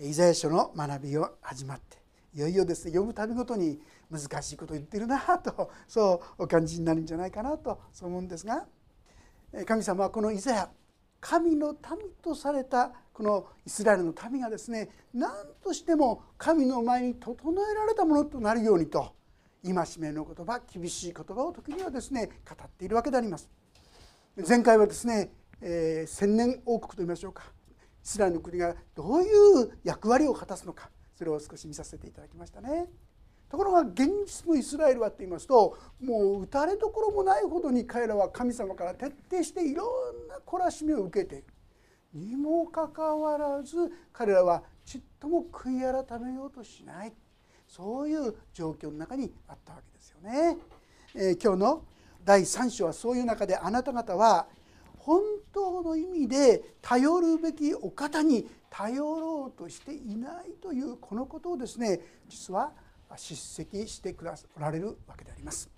イザヤ書の学びを始まっていよいよですね読むたびごとに難しいことを言ってるなと そうお感じになるんじゃないかなとそう思うんですが神様はこのイザヤ神の民とされたこのイスラエルの民がですね何としても神の前に整えられたものとなるようにと戒めの言葉厳しい言葉を時にはですね語っているわけであります。前回はですね、えー、千年王国といいましょうかイスラエルの国がどういう役割を果たすのかそれを少し見させていただきましたね。ところが現実のイスラエルはと言いますともう打たれどころもないほどに彼らは神様から徹底していろんな懲らしめを受けているにもかかわらず彼らはちっとも悔い改めようとしないそういう状況の中にあったわけですよね。えー、今日の第3章はそういう中であなた方は本当の意味で頼るべきお方に頼ろうとしていないというこのことをですね実は叱責してくだおられるわけであります。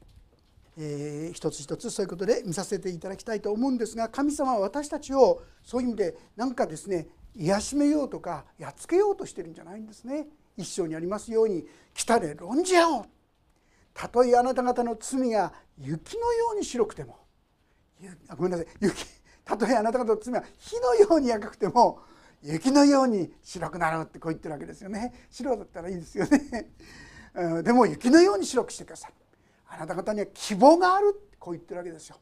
えー、一つ一つそういうことで見させていただきたいと思うんですが神様は私たちをそういう意味で何かですね癒しめようとかやっつけようとしてるんじゃないんですね。一章にありますように「来たれ論じ合おう」たとえあなた方の罪が雪のように白くてもごめんなさい雪たとえあなた方の罪が火のように赤くても雪のように白くなるってこう言ってるわけですよね。白だったらいいですよね。でも雪のように白くしてください。あなた方には希望があるこう言ってるわけですよ。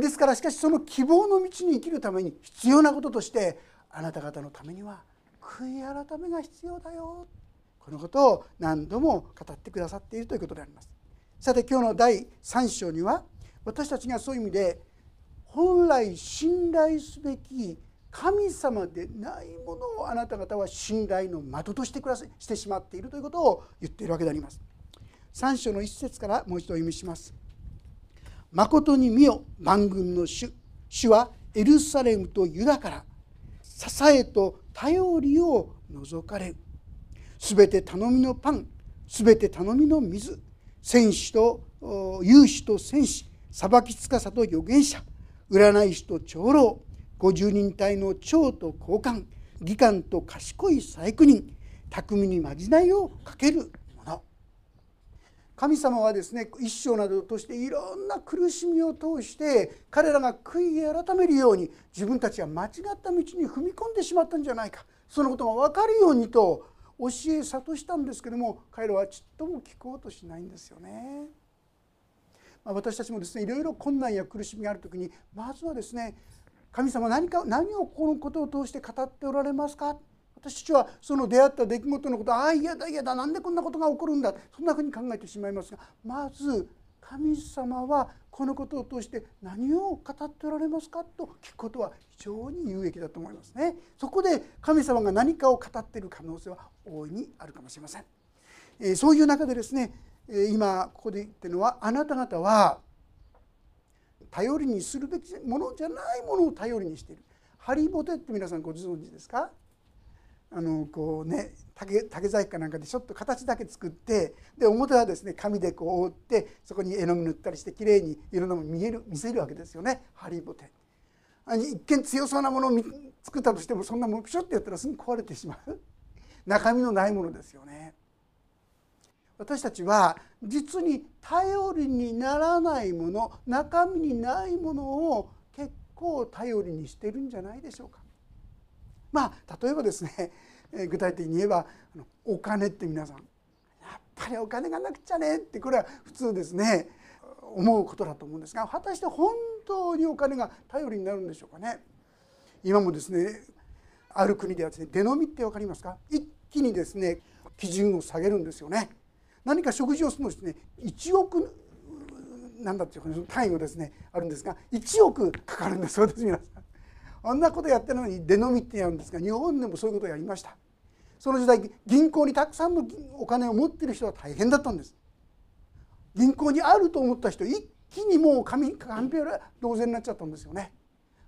ですからしかしその希望の道に生きるために必要なこととしてあなた方のためには悔い改めが必要だよ。このことを何度も語ってくださっているということであります。さて今日の第3章には私たちがそういう意味で本来信頼すべき神様でないものをあなた方は信頼の的としてくださしてしまっているということを言っているわけであります。3章の一節からもう一度お読みします。誠に見よ万軍の主主はエルサレムとユダから支えと頼りを除かれるすべて頼みのパンすべて頼みの水戦士と勇士と戦士裁き司と預言者占い師と長老50人隊の長と高官義官と賢い細工人巧みにまじないをかける者神様はですね一生などとしていろんな苦しみを通して彼らが悔い改めるように自分たちは間違った道に踏み込んでしまったんじゃないかそのことが分かるようにと教え諭したんですけども彼らはちっとも聞こうとしないんですよね。私たちもですねいろいろ困難や苦しみがある時にまずはですね神様何か何をこのことを通して語っておられますか？私たちはその出会った出来事のことああ嫌だ嫌だなんでこんなことが起こるんだ？そんなふうに考えてしまいますがまず神様はこのことを通して何を語っておられますか？と聞くことは非常に有益だと思いますね。そこで神様が何かを語っている可能性は大いにあるかもしれません。えそういう中でですね今ここで言ってるのはあなた方は頼りにするべきものじゃないものを頼りにしている。ハリボテって皆さんご存知ですか？あのこうね竹竹細工かなんかでちょっと形だけ作ってで表はですね紙でこう覆ってそこに絵の具塗ったりしてきれいにいろんなもの見える見せるわけですよね。ハリボテ。一見強そうなものを作ったとしてもそんなものピショッてやったらすぐ壊れてしまう。中身のないものですよね。私たちは実に頼りにならないもの中身にないものを結構頼りにしてるんじゃないでしょうか。まあ例えばですね 具体的に言えばお金って皆さんやっぱりお金がなくちゃねってこれは普通ですね思うことだと思うんですが果たして本当にお金が頼りになるんでしょうかね。今もですねある国ではですね出飲みって分かりますか？一気にですね基準を下げるんですよね。何か食事をするのですね1億なんだっていうか、単位がですねあるんですが1億かかるんだそうです皆さん。あんなことやってるのに出飲みってやるんですが日本でもそういうことをやりました。その時代銀行にたくさんのお金を持ってる人は大変だったんです。銀行にあると思った人一気にもう紙紙ペラ同然になっちゃったんですよね。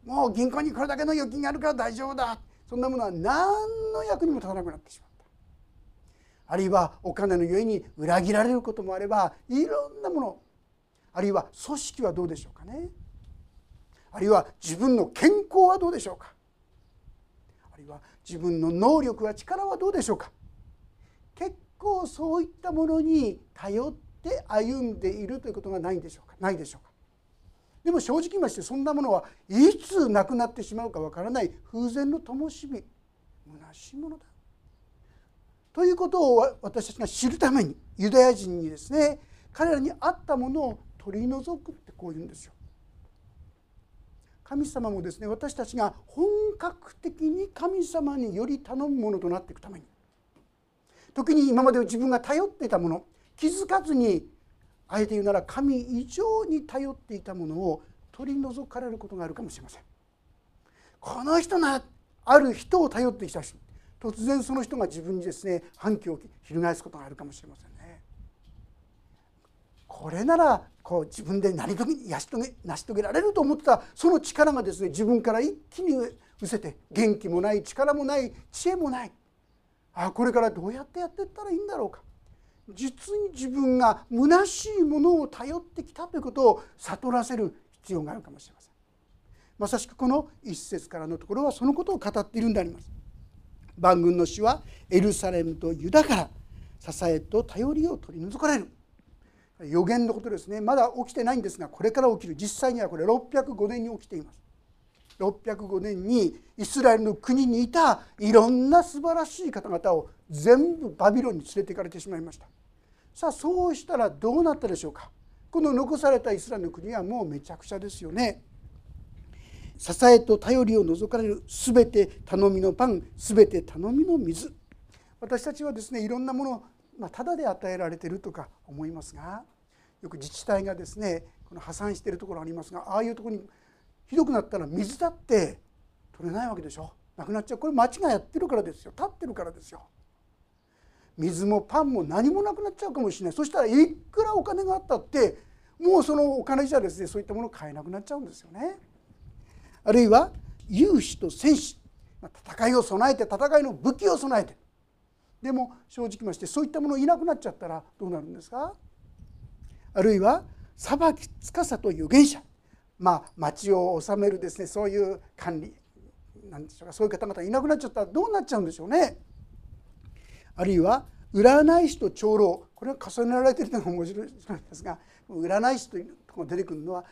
もう銀行にこれだけの預金があるから大丈夫だそんなものは何の役にも立たなくなってしまう。あるいはお金のゆえに裏切られることもあればいろんなものあるいは組織はどうでしょうかね。あるいは自分の健康はどうでしょうか。あるいは自分の能力や力はどうでしょうか。結構そういったものに頼って歩んでいるということがないんでしょうか。ないでしょうか。でも正直言いましてそんなものはいつなくなってしまうかわからない風前の灯火虚しいものだ。ということを私たちが知るためにユダヤ人にですね彼らに合ったものを取り除くってこう言うんですよ。神様もですね私たちが本格的に神様により頼むものとなっていくために時に今まで自分が頼っていたもの気づかずにあえて言うなら神以上に頼っていたものを取り除かれることがあるかもしれません。この人なある人を頼ってきた人突然その人が自分にですね反旗を翻すことがあるかもしれませんね。これならこう自分で何時成し遂げ成し遂げられると思ってたその力がですね自分から一気に失せて元気もない力もない知恵もない。あこれからどうやってやっていったらいいんだろうか。実に自分が虚しいものを頼ってきたということを悟らせる必要があるかもしれません。まさしくこの一節からのところはそのことを語っているんであります。万軍の主はエルサレムとユダから支えと頼りを取り除かれる。予言のことですね。まだ起きてないんですがこれから起きる。実際にはこれ605年に起きています。605年にイスラエルの国にいたいろんな素晴らしい方々を全部バビロンに連れて行かれてしまいました。さあそうしたらどうなったでしょうか。この残されたイスラエルの国はもうめちゃくちゃですよね。支えと頼りを除かれる全て頼みのパン全て頼みの水。私たちはですねいろんなものを、まあ、ただで与えられてるとか思いますがよく自治体がですねこの破産しているところありますがああいうところにひどくなったら水だって取れないわけでしょ。なくなっちゃう。これ町がやってるからですよ。立ってるからですよ。水もパンも何もなくなっちゃうかもしれない。そしたらいくらお金があったってもうそのお金じゃですねそういったものを買えなくなっちゃうんですよね。あるいは勇士と戦士。戦いを備えて戦いの武器を備えて。でも正直ましてそういったものいなくなっちゃったらどうなるんですか？あるいは裁き司と預言者。まあ町を治めるですねそういう管理。なんでしょうかそういう方々いなくなっちゃったらどうなっちゃうんでしょうね？あるいは占い師と長老。これは重ねられてるのが面白いですが占い師というところが出てくるのは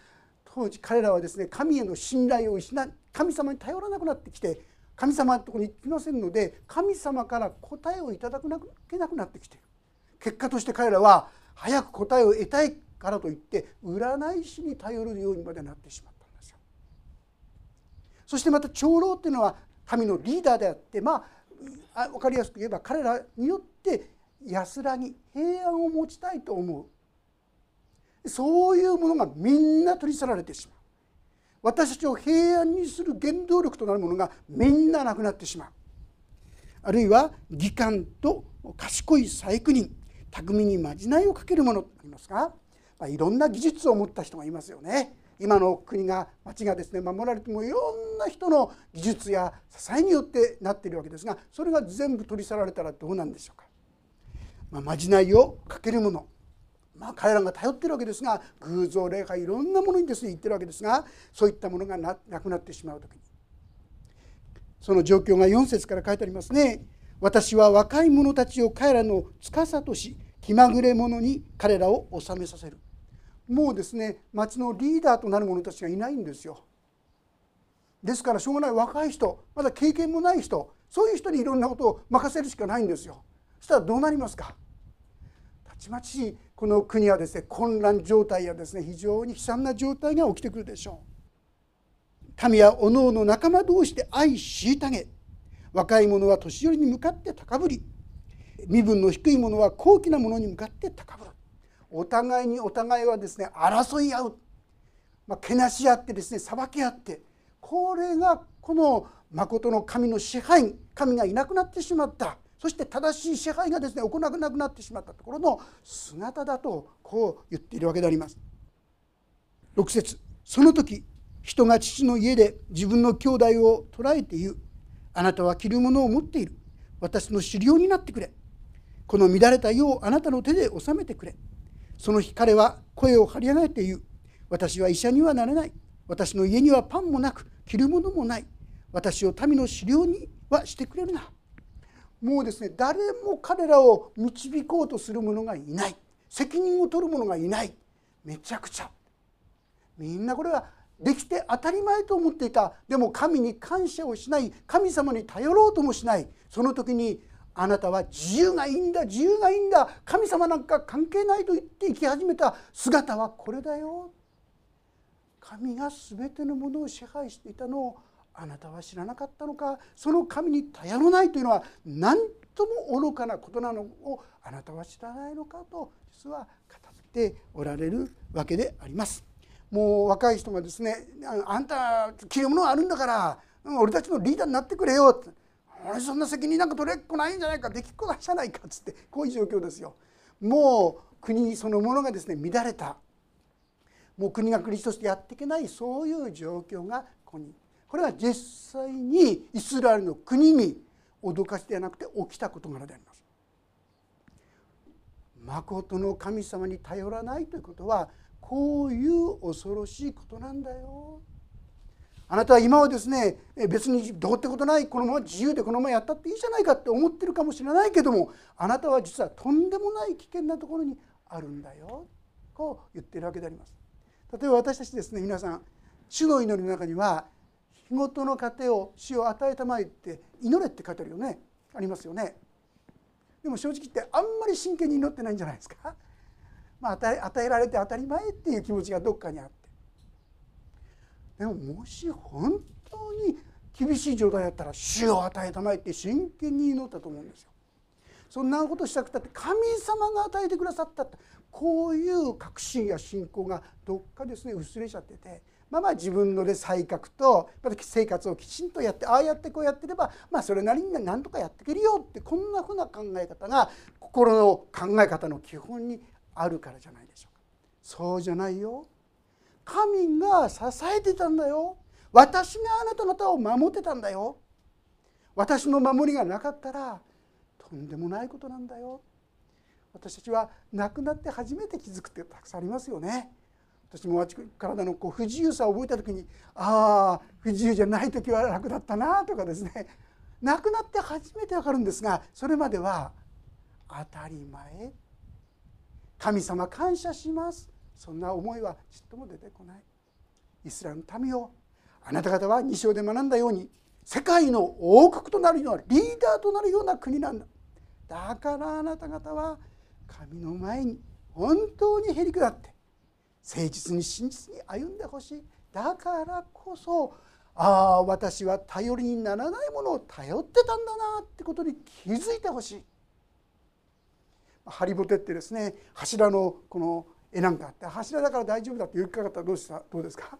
当時彼らはですね神への信頼を失い神様に頼らなくなってきて神様のところに行きませんので神様から答えをいただくなけなくなってきている結果として彼らは早く答えを得たいからといって占い師に頼るようにまでなってしまったんですよ。そしてまた長老っていうのは神のリーダーであってまあ分かりやすく言えば彼らによって安らぎ平安を持ちたいと思うそういうものがみんな取り去られてしまう私たちを平安にする原動力となるものがみんななくなってしまうあるいは義官と賢い細工人巧みにまじないをかけるものとありますがまあ、いろんな技術を持った人がいますよね。今の国が町がですね守られてもいろんな人の技術や支えによってなっているわけですがそれが全部取り去られたらどうなんでしょうか。まあ、まじないをかけるものまあ、彼らが頼ってるわけですが偶像霊がいろんなものにですね言ってるわけですがそういったものがなくなってしまう時にその状況が4節から書いてありますね。私は若い者たちを彼らの司とし気まぐれ者に彼らを治めさせる。もうですね町のリーダーとなる者たちがいないんですよ。ですからしょうがない若い人まだ経験もない人そういう人にいろんなことを任せるしかないんですよ。そしたらどうなりますか？ちまちこの国はですね混乱状態やですね非常に悲惨な状態が起きてくるでしょう。民はおのおの仲間同士で愛虐げ若い者は年寄りに向かって高ぶり身分の低い者は高貴な者に向かって高ぶる。お互いにお互いはですね争い合う、まあ、けなし合ってですね裁き合ってこれがこの誠の神の支配神がいなくなってしまった。そして正しい支配がですね行わなくなってしまったところの姿だとこう言っているわけであります。6節。その時人が父の家で自分の兄弟を捕らえて言う。あなたは着るものを持っている。私の狩猟になってくれ。この乱れた世をあなたの手で収めてくれ。その日彼は声を張り上げて言う。私は医者にはなれない。私の家にはパンもなく着るものもない。私を民の狩猟にはしてくれるな。もうですね誰も彼らを導こうとする者がいない。責任を取る者がいない。めちゃくちゃ。みんなこれはできて当たり前と思っていた。でも神に感謝をしない。神様に頼ろうともしない。その時にあなたは自由がいいんだ。自由がいいんだ。神様なんか関係ないと言って生き始めた。姿はこれだよ。神が全てのものを支配していたのをあなたは知らなかったのかその神に頼らないというのは何とも愚かなことなのをあなたは知らないのかと実は語っておられるわけであります。もう若い人がですね「あんた着るものがあるんだから俺たちのリーダーになってくれよ」って「俺そんな責任なんか取れっこないんじゃないかできっこないじゃないか」っつってこういう状況ですよ。もう国そのものがですね乱れたもう国が国としてやっていけないそういう状況がここにこれは実際にイスラエルの国に脅かしではなくて起きた事柄であります。誠の神様に頼らないということはこういう恐ろしいことなんだよ。あなたは今はですね別にどうってことないこのまま自由でこのままやったっていいじゃないかって思ってるかもしれないけどもあなたは実はとんでもない危険なところにあるんだよこう言ってるわけであります。例えば私たちですね皆さん主の祈りの中には日ごとの糧を主を与えたまえって祈れって書いてあるよねありますよね。でも正直言ってあんまり真剣に祈ってないんじゃないですか。まあ、与え与えられて当たり前っていう気持ちがどっかにあってでももし本当に厳しい状態だったら主を与えたまえって真剣に祈ったと思うんですよ。そんなことしたくたって神様が与えてくださったってこういう確信や信仰がどっかですね薄れちゃっててまあまあ自分ので才覚と生活をきちんとやってああやってこうやってればまあそれなりになんとかやっていけるよってこんなふうな考え方が心の考え方の基本にあるからじゃないでしょうか。そうじゃないよ。神が支えてたんだよ。私があなた方を守ってたんだよ。私の守りがなかったらとんでもないことなんだよ。私たちは亡くなって初めて気づくってたくさんありますよね。私も体のこう不自由さを覚えた時にああ不自由じゃない時は楽だったなとかですね。亡くなって初めて分かるんですがそれまでは当たり前。神様感謝します。そんな思いはちっとも出てこない。イスラエルの民をあなた方は2章で学んだように世界の王国となるようなリーダーとなるような国なんだ。だからあなた方は神の前に本当にへり下って誠実に真実に歩んでほしいだからこそああ私は頼りにならないものを頼ってたんだなってことに気づいてほしいハリボテってですね柱のこの絵なんかあって柱だから大丈夫だって言いかかったらどうしたどうですか？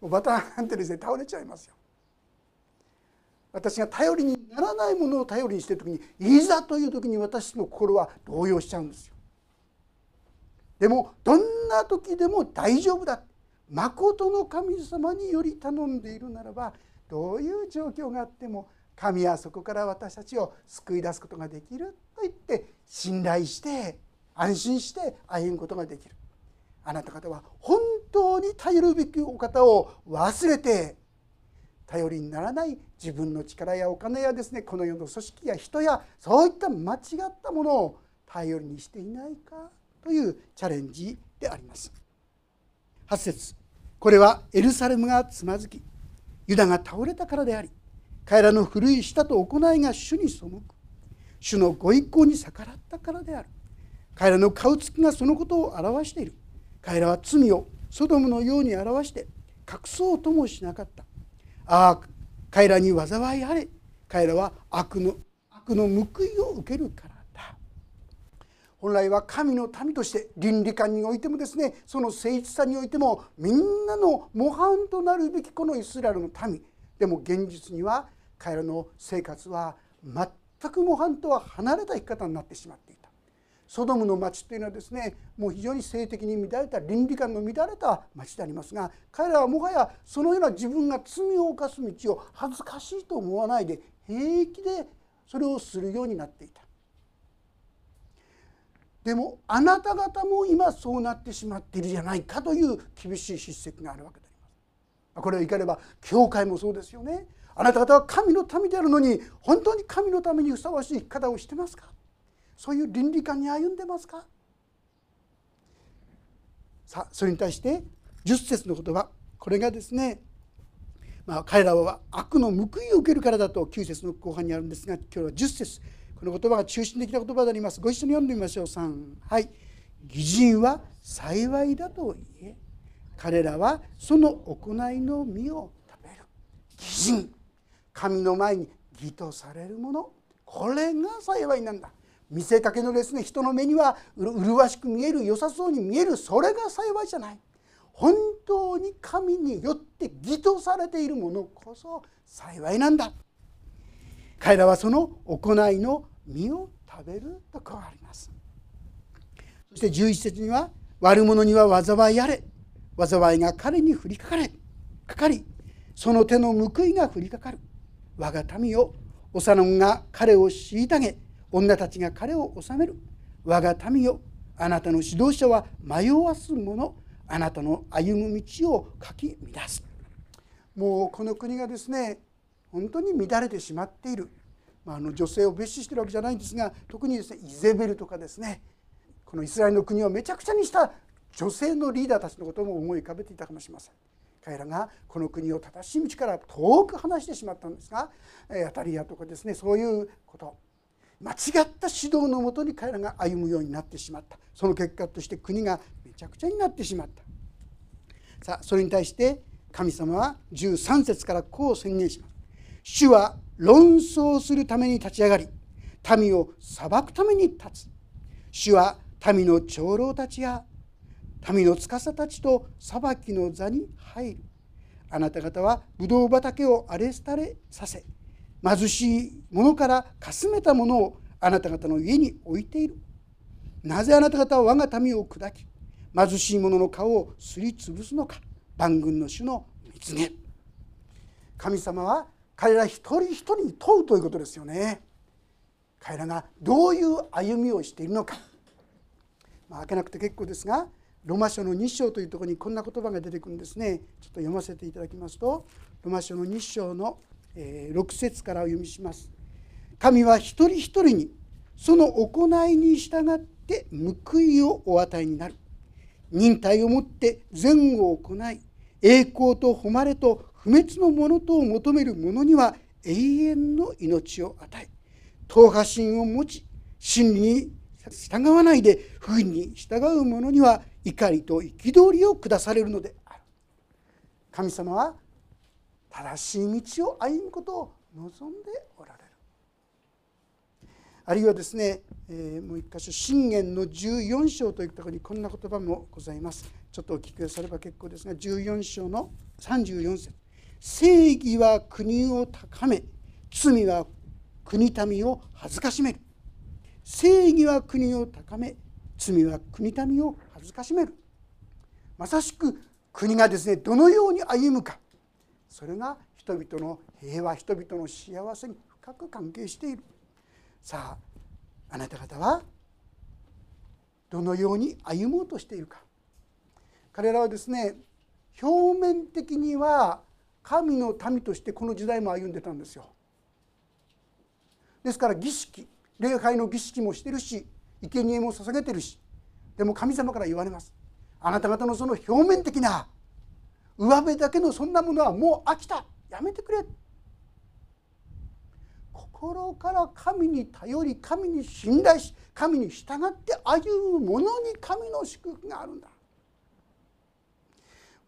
バターンってですね倒れちゃいますよ。私が頼りにならないものを頼りにしてる時にいざという時に私の心は動揺しちゃうんですよ。でもどんな時でも大丈夫だ。誠の神様により頼んでいるならばどういう状況があっても神はそこから私たちを救い出すことができると言って信頼して安心して歩むことができる。あなた方は本当に頼るべきお方を忘れて頼りにならない自分の力やお金やですねこの世の組織や人やそういった間違ったものを頼りにしていないか。というチャレンジであります。8節これはエルサレムがつまずきユダが倒れたからであり彼らの古い舌と行いが主に背く主のご一行に逆らったからである。彼らの顔つきがそのことを表している。彼らは罪をソドムのように表して隠そうともしなかった。ああ彼らに災いあれ。彼らは悪の悪の報いを受けるから。本来は神の民として倫理観においてもですねその誠実さにおいてもみんなの模範となるべきこのイスラエルの民。でも現実には彼らの生活は全く模範とは離れた生き方になってしまっていた。ソドムの町というのはですねもう非常に性的に乱れた倫理観の乱れた町でありますが彼らはもはやそのような自分が罪を犯す道を恥ずかしいと思わないで平気でそれをするようになっていた。でもあなた方も今そうなってしまっているじゃないかという厳しい叱責があるわけであります。これをいかれば教会もそうですよね。あなた方は神の民であるのに本当に神のためにふさわしい生き方をしてますか？そういう倫理観に歩んでますか？さあそれに対して10節の言葉。これがですねまあ、彼らは悪の報いを受けるからだと9節の後半にあるんですが今日は10節。この言葉が中心的な言葉であります。ご一緒に読んでみましょう。3はい。義人は幸いだと言え。彼らはその行いの実を食べる。義人。神の前に義とされるもの。これが幸いなんだ。見せかけのですね人の目には麗しく見える良さそうに見える。それが幸いじゃない。本当に神によって義とされているものこそ幸いなんだ。彼らはその行いの実を食べるとこうあります。そして11節には悪者には災いあれ。災いが彼に降りかかれかかりその手の報いが降りかかる。我が民を幼子が彼を虐げ女たちが彼を治める。我が民よあなたの指導者は迷わす者あなたの歩む道をかき乱す。もうこの国がですね本当に乱れてしまっている、まあ、あの女性を蔑視してるわけじゃないんですが特にですねイゼベルとかですねこのイスラエルの国をめちゃくちゃにした女性のリーダーたちのことも思い浮かべていたかもしれません。彼らがこの国を正しい道から遠く離してしまったんですがアタリアとかですねそういうこと間違った指導のもとに彼らが歩むようになってしまったその結果として国がめちゃくちゃになってしまったさあそれに対して神様は13節からこう宣言します。主は論争するために立ち上がり民を裁くために立つ。主は民の長老たちや民の司たちと裁きの座に入る。あなた方はブドウ畑を荒れ廃れさせ貧しい者からかすめたものをあなた方の家に置いている。なぜあなた方は我が民を砕き貧しい者の顔をすりつぶすのか。万軍の主の蜜げ。神様は彼ら一人一人に問うということですよね。彼らがどういう歩みをしているのか、まあ、開けなくて結構ですがロマ書の2章というところにこんな言葉が出てくるんですね。ちょっと読ませていただきますとロマ書の2章の6節からお読みします。神は一人一人にその行いに従って報いをお与えになる。忍耐をもって善を行い栄光と誉れと不滅のものとを求める者には永遠の命を与え党派心を持ち真理に従わないで不義に従う者には怒りと憤りを下されるのである。神様は正しい道を歩むことを望んでおられる。あるいはですね、えー、もう一箇所信玄の14章というところにこんな言葉もございます。ちょっとお聞きくだされば結構ですが14章の34節。正義は国を高め罪は国民を恥ずかしめる。正義は国を高め罪は国民を恥ずかしめる。まさしく国がですねどのように歩むか。それが人々の平和人々の幸せに深く関係している。さああなた方はどのように歩もうとしているか。彼らはですね表面的には神の民としてこの時代も歩んでたんですよ。ですから儀式礼拝の儀式もしてるし生贄も捧げてるしでも神様から言われます。あなた方のその表面的な上辺だけのそんなものはもう飽きた。やめてくれ。心から神に頼り神に信頼し神に従って歩む者に神の祝福があるんだ。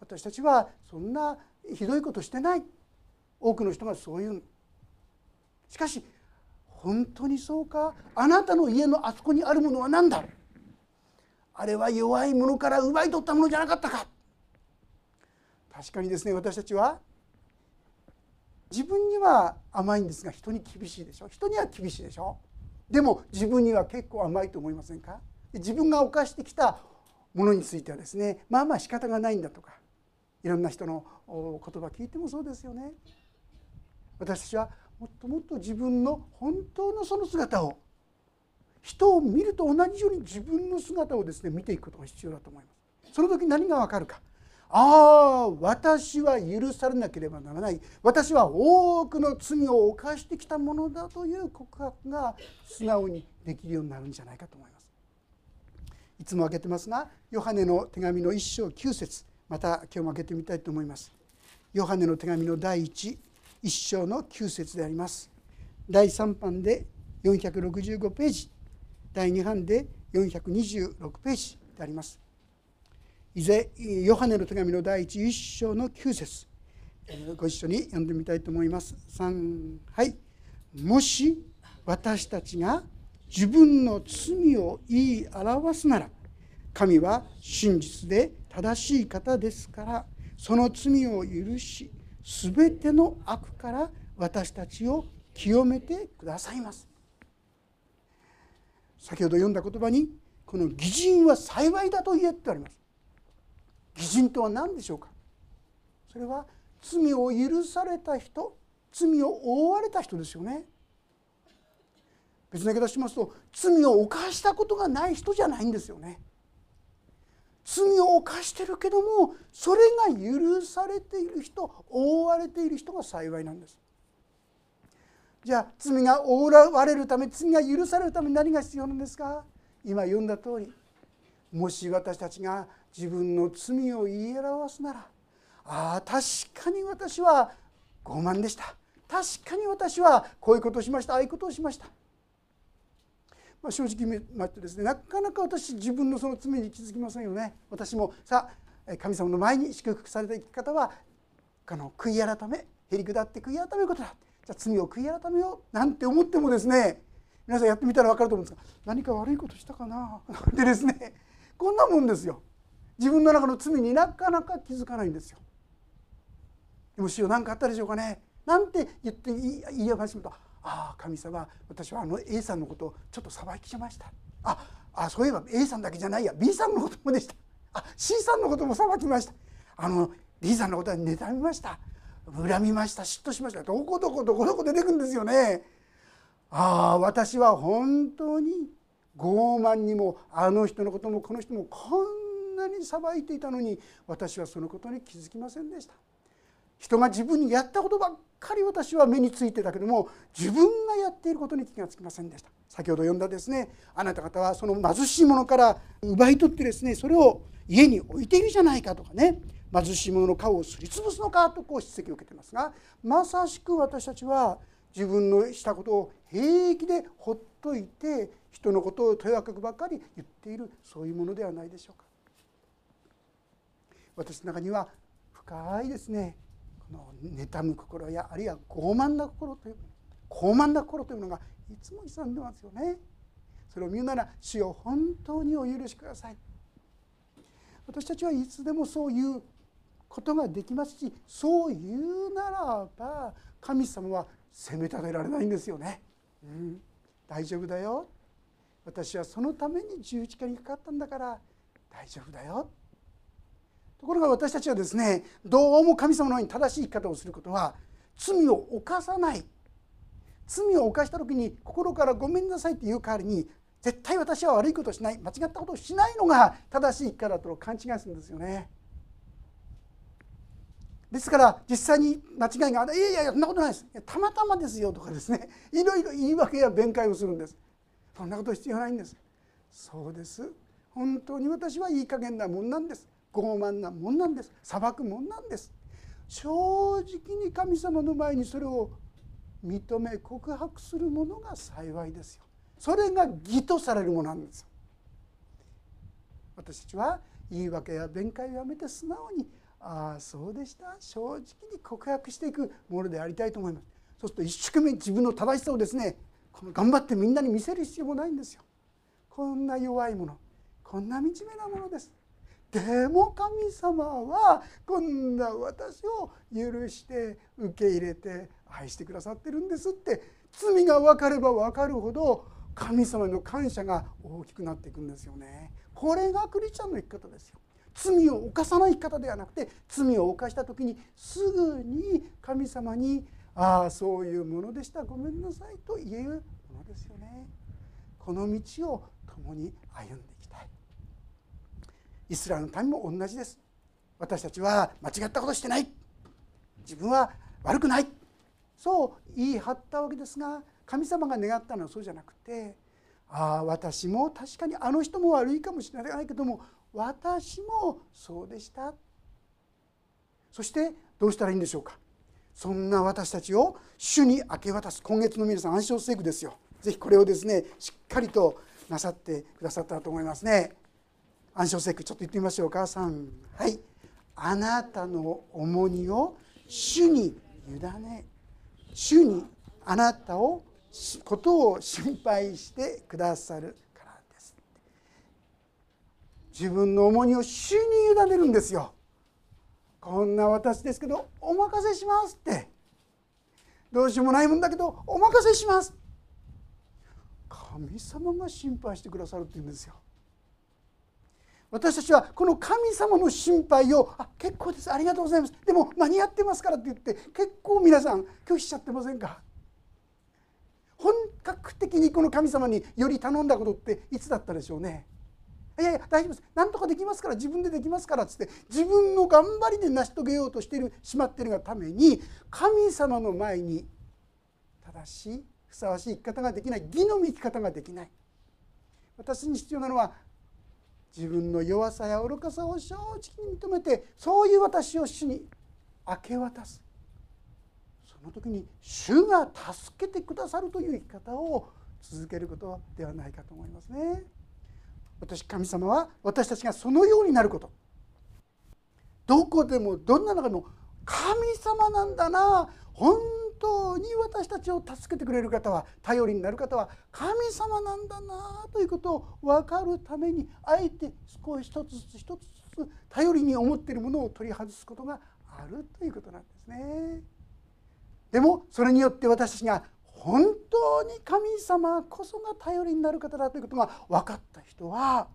私たちはそんなひどいことしてない。多くの人がそう言うしかし本当にそうか？あなたの家のあそこにあるものは何だ？あれは弱い者から奪い取ったものじゃなかったか？確かにですね私たちは自分には甘いんですが人に厳しいでしょ？人には厳しいでしょ？でも自分には結構甘いと思いませんか？自分が犯してきたものについてはですねまあまあ仕方がないんだとかいろんな人の言葉聞いてもそうですよね。私たちはもっともっと自分の本当のその姿を人を見ると同じように自分の姿をですね見ていくことが必要だと思います。その時何がわかるか。ああ私は許されなければならない。私は多くの罪を犯してきたものだという告白が素直にできるようになるんじゃないかと思います。いつも開けてますがヨハネの手紙の1章9節。また今日も開けてみたいと思います。ヨハネの手紙の第11章の9節であります。第3版で465ページ第2版で426ページであります。いぜヨハネの手紙の第1章の9節ご一緒に読んでみたいと思います。3はいもし私たちが自分の罪を言い表すなら神は真実で正しい方ですからその罪を許し全ての悪から私たちを清めてくださいます。先ほど読んだ言葉にこの義人は幸いだと言えってあります。義人とは何でしょうか？それは罪を許された人罪を覆われた人ですよね。別な言い方しますと罪を犯したことがない人じゃないんですよね。罪を犯してるけどもそれが許されている人覆われている人が幸いなんです。じゃあ罪が覆われるため罪が許されるために何が必要なんですか？今読んだ通りもし私たちが自分の罪を言い表すならああ確かに私は傲慢でした。確かに私はこういうことをしましたああいうことをしました、まあ、正直言いましてですねなかなか私自分のその罪に気づきませんよね。私もさあ神様の前に祝福された生き方はあの悔い改めへり下って悔い改めることだ。じゃあ罪を悔い改めようなんて思ってもですね皆さんやってみたら分かると思うんですが何か悪いことしたかな？でですねこんなもんですよ。自分の中の罪になかなか気づかないんですよ。でも主よ何かあったでしょうかね？なんて言って言い始めた「ああ神様私はあの A さんのことをちょっと裁きしました」ああそういえば A さんだけじゃないや。B さんのこともでした。あ C さんのことも裁きました。あの D さんのことは妬みました。恨みました。嫉妬しました。どこどこどこどこ出てくるんですよね。ああ私は本当に傲慢にもあの人のこともこの人もこんなに裁いていたのに私はそのことに気づきませんでした。人が自分にやったことばっかり私は目についてたけども自分がやっていることに気がつきませんでした。先ほど読んだですねあなた方はその貧しいものから奪い取ってですねそれを家に置いているじゃないかとかね貧しい者の顔をすりつぶすのかとこう指摘を受けてますがまさしく私たちは自分のしたことを平気でほっといて人のことをとやかくばっかり言っているそういうものではないでしょうか。私の中には深いですねの妬む心やあるいは傲慢な心という傲慢な心というものがいつも勇んでますよね。それを見るなら主よ本当にお許しください。私たちはいつでもそういうことができますしそう言うならば神様は責め立てられないんですよね。うん、大丈夫だよ。私はそのために十字架にかかったんだから大丈夫だよ。ところが私たちはですねどうも神様のように正しい生き方をすることは罪を犯さない。罪を犯した時に心からごめんなさいって言う代わりに絶対私は悪いことをしない。間違ったことをしないのが正しい生き方だと勘違いするんですよね。ですから実際に間違いがある。いやいやそんなことないです。たまたまですよとかですね。いろいろ言い訳や弁解をするんです。そんなこと必要ないんです。そうです。本当に私はいい加減なもんなんです。傲慢なもんなんです。裁くもんなんです。正直に神様の前にそれを認め告白するものが幸いですよ。それが義とされるものなんです私たちは言い訳や弁解をやめて素直にああそうでした。正直に告白していくものでありたいと思います。そうすると一生懸命自分の正しさをですねこの頑張ってみんなに見せる必要もないんですよ。こんな弱いものこんな惨めなものです。でも神様はこんな私を許して受け入れて愛してくださってるんですって罪が分かれば分かるほど神様の感謝が大きくなっていくんですよねこれがクリスチャンの生き方ですよ罪を犯さない生き方ではなくて罪を犯した時にすぐに神様に「ああそういうものでしたごめんなさい」と言えるものですよね。この道を共に歩んで。イスラエルの民も同じです。私たちは間違ったことしてない。自分は悪くない。そう言い張ったわけですが神様が願ったのはそうじゃなくてああ私も確かにあの人も悪いかもしれないけども私もそうでした。そしてどうしたらいいんでしょうか。そんな私たちを主に明け渡す今月の皆さん暗唱聖句ですよ。ぜひこれをですねしっかりとなさってくださったらと思いますね。暗唱聖句ちょっと言ってみましょうか。3はい。あなたの重荷を主に委ね主にあなたをことを心配してくださるからです自分の重荷を主に委ねるんですよ。こんな私ですけどお任せしますって。どうしようもないもんだけどお任せします神様が心配してくださるって言うんですよ。私たちはこの神様の心配を「あ結構です。ありがとうございます。でも間に合ってますから」って言って結構皆さん拒否しちゃってませんか？本格的にこの神様により頼んだことっていつだったでしょうね？いやいや大丈夫です。なんとかできますから自分でできますからっつって自分の頑張りで成し遂げようとしてるしまっているがために神様の前に正しいふさわしい生き方ができない義の生き方ができない。私に必要なのは自分の弱さや愚かさを正直に認めてそういう私を主に明け渡す。その時に主が助けてくださるという生き方を続けることではないかと思いますね。私神様は私たちがそのようになること。どこでもどんな中でも神様なんだな。本当に私たちを助けてくれる方は頼りになる方は神様なんだなということを分かるためにあえて少し一つずつ一つずつ頼りに思っているものを取り外すことがあるということなんですね。でもそれによって私たちが本当に神様こそが頼りになる方だということが分かった人は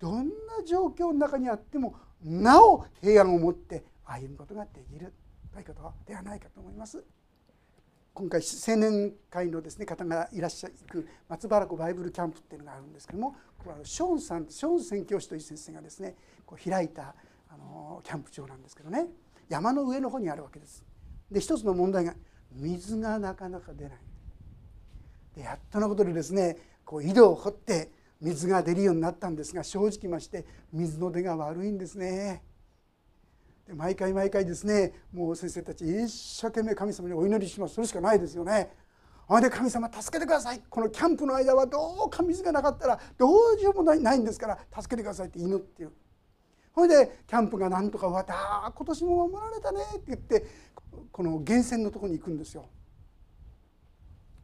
どんな状況の中にあってもなお平安を持って歩むことができるということではないかと思います。今回青年会のですね方がいらっしゃる松原湖バイブルキャンプっていうのがあるんですけどもこれはショーンさんショーン宣教師という先生がですねこう開いたあのキャンプ場なんですけどね山の上の方にあるわけです。で一つの問題が水がなかなか出ない。でやっとのことでですねこう井戸を掘って水が出るようになったんですが正直まして水の出が悪いんですね。で毎回毎回ですねもう先生たち一生懸命神様にお祈りします。それしかないですよね。ほいで神様助けてください。このキャンプの間はどうか水がなかったらどうしようもないないんですから助けてくださいって祈ってるほいでキャンプがなんとか終わった。今年も守られたね。って言ってこの源泉のとこに行くんですよ。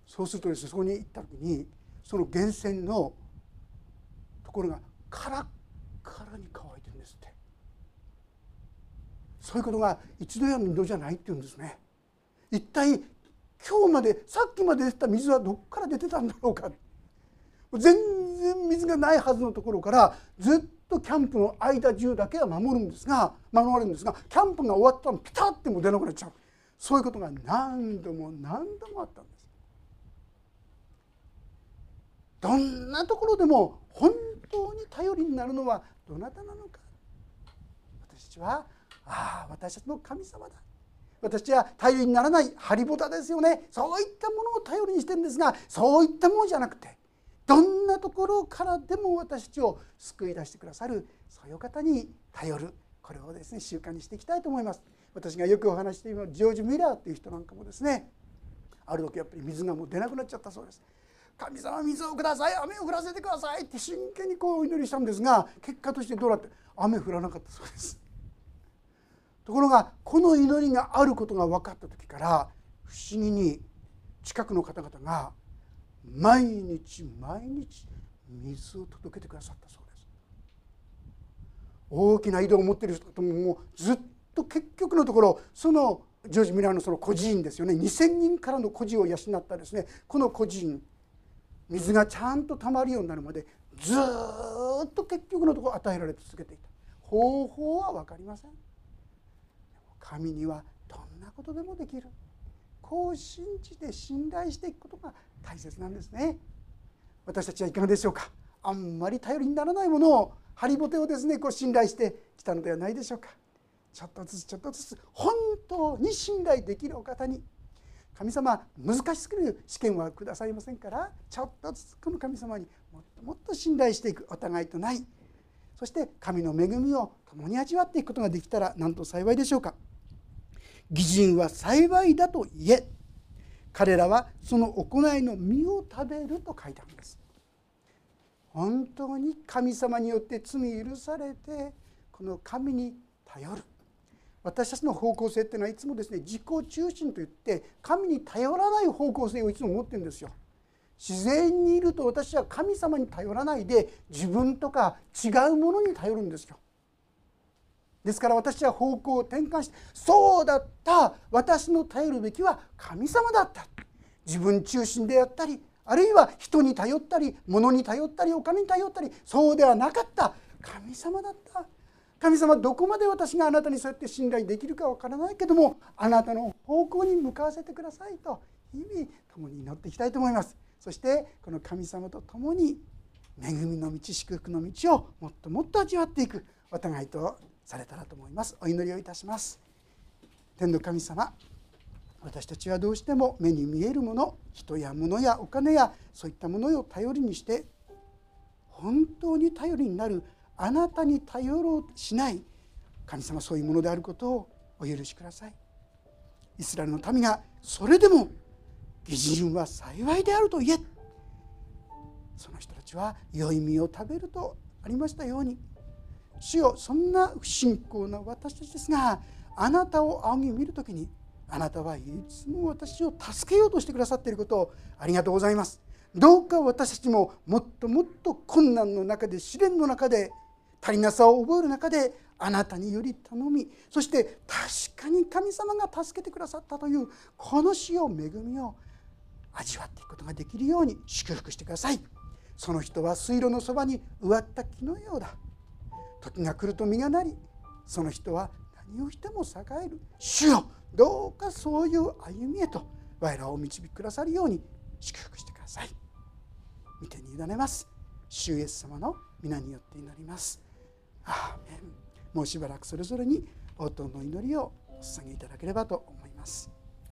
そうするとですねそこに行った時にその源泉のところがカラッカラに乾いそういうことが一度や二度じゃないって言うんですね。一体今日までさっきまで出てた水はどっから出てたんだろうか。全然水がないはずのところからずっとキャンプの間中だけは守るんですが守られるんですがキャンプが終わったらピタッても出なくなっちゃう。そういうことが何度も何度もあったんです。どんなところでも本当に頼りになるのはどなたなのか。私たちはああ私たちの神様だ。私は頼りにならないハリボタですよね。そういったものを頼りにしてるんですがそういったものじゃなくてどんなところからでも私たちを救い出してくださるそういう方に頼る。これをですね習慣にしていきたいと思います。私がよくお話しているジョージ・ミラーっていう人なんかもですねある時やっぱり水がもう出なくなっちゃったそうです。神様水をください。雨を降らせてくださいって真剣にこうお祈りしたんですが結果としてどうなって雨降らなかったそうです。ところがこの祈りがあることが分かった時から不思議に近くの方々が毎日毎日水を届けてくださったそうです。大きな井戸を持っている人とももうずっと結局のところそのジョージ・ミラーのその孤児院ですよね。2,000人からの孤児を養ったですね。この孤児院水がちゃんとたまるようになるまでずっと結局のところ与えられ続けていた。方法は分かりません。神にはどんなことでもできる。こう信じて信頼していくことが大切なんですね。私たちはいかがでしょうか？あんまり頼りにならないものをハリボテをですねこう信頼してきたのではないでしょうか？ちょっとずつちょっとずつ本当に信頼できるお方に。神様難しすぎる試験はくださいませんからちょっとずつこの神様にもっともっと信頼していくお互いとない。そして神の恵みを共に味わっていくことができたらなんと幸いでしょうか？義人は幸いだと言え彼らはその行いの実を食べると書いてあるんです本当に神様によって罪許されてこの神に頼る私たちの方向性っていうのはいつもですね自己中心といって神に頼らない方向性をいつも持ってるんですよ。自然にいると私は神様に頼らないで自分とか違うものに頼るんですよ。ですから私は方向を転換してそうだった私の頼るべきは神様だった。自分中心であったりあるいは人に頼ったり物に頼ったりお金に頼ったりそうではなかった。神様だった。神様どこまで私があなたにそうやって信頼できるかわからないけどもあなたの方向に向かわせてくださいと日々共に祈っていきたいと思います。そしてこの神様と共に恵みの道祝福の道をもっともっと味わっていく。お互いとされたらと思います。お祈りをいたします。天の神様私たちはどうしても目に見えるもの人や物やお金やそういったものを頼りにして本当に頼りになるあなたに頼ろうしない神様そういうものであることをお許しください。イスラエルの民がそれでも義人は幸いであると言え。その人たちは良い実を食べるとありましたように。主よそんな不信仰な私たちですがあなたを仰ぎ見る時にあなたはい。つも私を助けようとしてくださっていることをありがとうございますどうか私たちももっともっと困難の中で試練の中で足りなさを覚える中であなたにより頼みそして確かに神様が助けてくださったというこの死を恵みを味わっていくことができるように祝福してください。その人は水路のそばに植わった木のようだ。時が来ると実がなりその人は何をしても栄える。主よどうかそういう歩みへと我らを導きくださるように祝福してください。見てに委ねます。主イエス様の皆によって祈ります。アーメン。もうしばらくそれぞれに応答の祈りをお捧げいただければと思います。